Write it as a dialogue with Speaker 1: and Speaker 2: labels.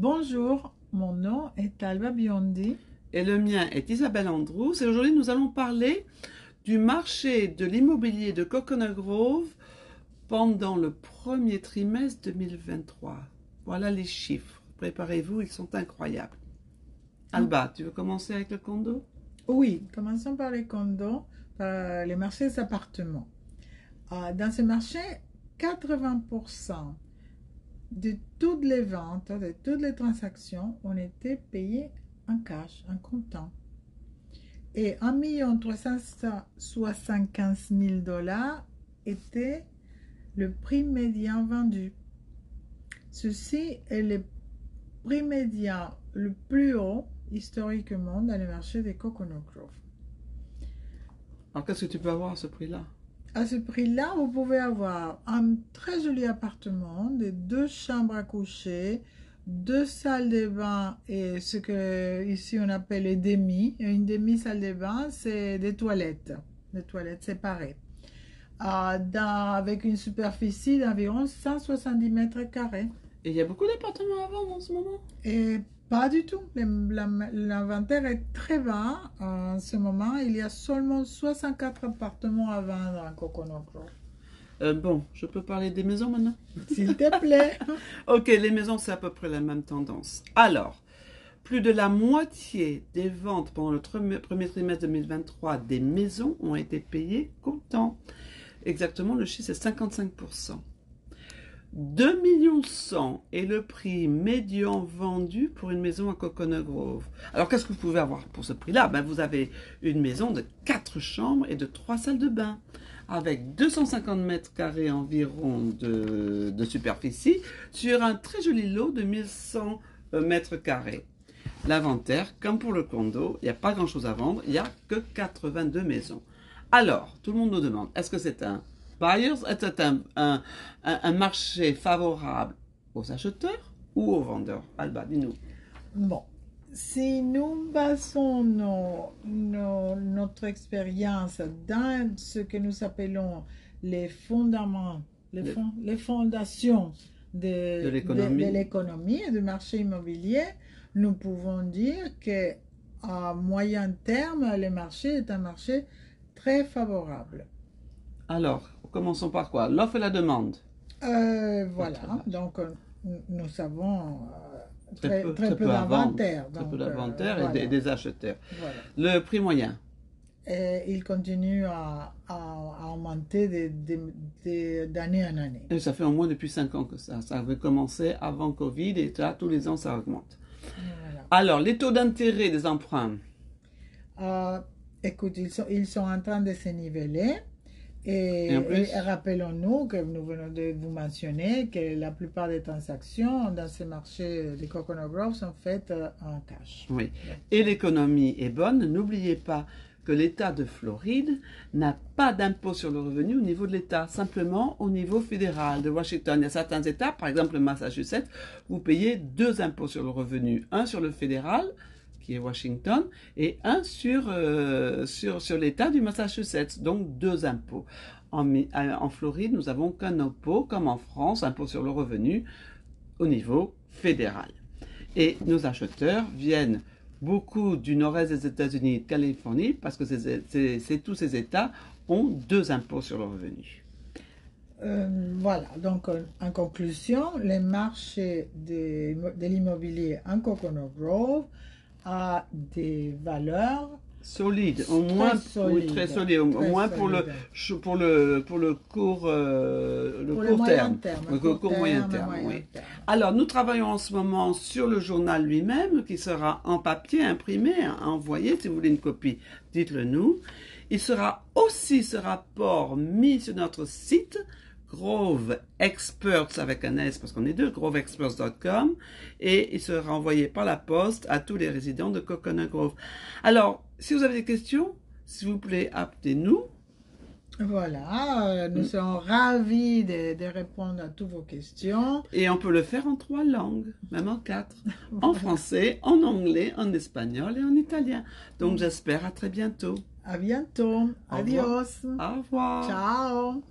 Speaker 1: Bonjour, mon nom est Alba Biondi.
Speaker 2: Et le mien est Isabelle Andrews. Et aujourd'hui, nous allons parler du marché de l'immobilier de Coconut Grove pendant le premier trimestre 2023. Voilà les chiffres. Préparez-vous, ils sont incroyables. Alba, tu veux commencer avec le condo?
Speaker 1: Oui, commençons par les condos, par les marchés des appartements. Euh, Dans ce marché, 80% de toutes les ventes, de toutes les transactions ont été payées en cash, en comptant. Et 1 375 000 dollars était le prix médian vendu. Ceci est le prix médian le plus haut historiquement dans le marché des Coconut Grove.
Speaker 2: Alors, qu'est-ce que tu peux avoir à ce prix-là?
Speaker 1: À ce prix-là, vous pouvez avoir un très joli appartement, de deux chambres à coucher, deux salles de bain et ce que ici on appelle les demi. Une demi-salle de bain, c'est des toilettes, des toilettes séparées. Euh, dans- avec une superficie d'environ 170 mètres carrés.
Speaker 2: Et il y a beaucoup d'appartements à vendre en ce moment?
Speaker 1: Et pas du tout. L'inventaire est très bas en ce moment. Il y a seulement 64 appartements à vendre en Coconut Grove.
Speaker 2: Euh, Bon, je peux parler des maisons maintenant?
Speaker 1: S'il te plaît.
Speaker 2: Ok, les maisons, c'est à peu près la même tendance. Alors, plus de la moitié des ventes pendant le premier trimestre 2023 des maisons ont été payées comptant. Exactement, le chiffre, c'est 55%. 2 millions 100 est le prix médian vendu pour une maison à Coconut Grove. Alors, qu'est-ce que vous pouvez avoir pour ce prix-là? Ben, Vous avez une maison de 4 chambres et de 3 salles de bain, avec 250 mètres carrés environ de, de superficie, sur un très joli lot de 1100 euh, mètres carrés. L'inventaire, comme pour le condo, il n'y a pas grand-chose à vendre, il n'y a que 82 maisons. Alors, tout le monde nous demande, est-ce que c'est un buyers, est-ce un, un, un- un marché favorable aux acheteurs ou aux vendeurs? Alba, dis-nous.
Speaker 1: Bon. Si nous basons nos- nos- notre expérience dans ce que nous appelons les fondements, les,
Speaker 2: Le-
Speaker 1: fond- les fondations de,
Speaker 2: De l'économie.
Speaker 1: de- de l'économie et du marché immobilier, nous pouvons dire que à moyen terme, le marché est un marché très favorable.
Speaker 2: Alors, commençons par quoi? L'offre et la demande.
Speaker 1: Euh, voilà, donc euh, nous avons euh,
Speaker 2: Très
Speaker 1: très,
Speaker 2: peu-
Speaker 1: très d'inventaire.
Speaker 2: Très peu
Speaker 1: euh,
Speaker 2: d'inventaire et
Speaker 1: voilà,
Speaker 2: des, des acheteurs.
Speaker 1: voilà.
Speaker 2: Le prix moyen.
Speaker 1: Et il continue à, à- à augmenter d'année en année.
Speaker 2: Et ça fait au moins depuis 5 ans que ça. Ça avait commencé avant Covid et là, tous les ans, ça augmente.
Speaker 1: Voilà.
Speaker 2: Alors, les taux d'intérêt des emprunts.
Speaker 1: Euh, écoute, ils sont, ils sont en train de se niveler. Et, rappelons-nous que nous venons de vous mentionner que la plupart des transactions dans ce marché des Coconut Grove sont faites euh, en cash.
Speaker 2: Oui. Et l'économie est bonne. N'oubliez pas que l'État de Floride n'a pas d'impôt sur le revenu au niveau de l'État, simplement au niveau fédéral de Washington. Il y a certains États, par exemple le Massachusetts, vous payez deux impôts sur le revenu. Un sur le fédéral, qui Washington, et un sur, euh, sur, sur l'État du Massachusetts, donc deux impôts. En, euh, en Floride, nous avons qu'un impôt, comme en France, impôt sur le revenu au niveau fédéral. Et nos acheteurs viennent beaucoup du nord-est des États-Unis et de Californie parce que tous ces États ont deux impôts sur le revenu.
Speaker 1: Euh, voilà, donc en conclusion, le marché de, de l'immobilier en Coconut Grove a des valeurs
Speaker 2: Solide, au moins oui, très solide, au,
Speaker 1: très
Speaker 2: moins pour le pour le pour le court euh, le
Speaker 1: pour
Speaker 2: court terme.
Speaker 1: terme.
Speaker 2: Le
Speaker 1: court
Speaker 2: court moyen
Speaker 1: terme,
Speaker 2: terme,
Speaker 1: moyen
Speaker 2: oui.
Speaker 1: terme.
Speaker 2: Alors, nous travaillons en ce moment sur le journal lui-même, qui sera en papier, imprimé, envoyé. Si vous voulez une copie, dites-le nous. Il sera aussi ce rapport mis sur notre site, Grove Experts avec un S, parce qu'on est deux, groveexperts.com, et il sera envoyé par la poste à tous les résidents de Coconut Grove. Alors, si vous avez des questions, s'il vous plaît, appelez-nous.
Speaker 1: Voilà, euh, nous
Speaker 2: Mm.
Speaker 1: serons ravis de, de répondre à toutes vos questions.
Speaker 2: Et on peut le faire en trois langues, même en quatre. En français, en anglais, en espagnol et en italien. Donc j'espère à très bientôt.
Speaker 1: À bientôt.
Speaker 2: Au revoir.
Speaker 1: Adios.
Speaker 2: Au revoir.
Speaker 1: Ciao.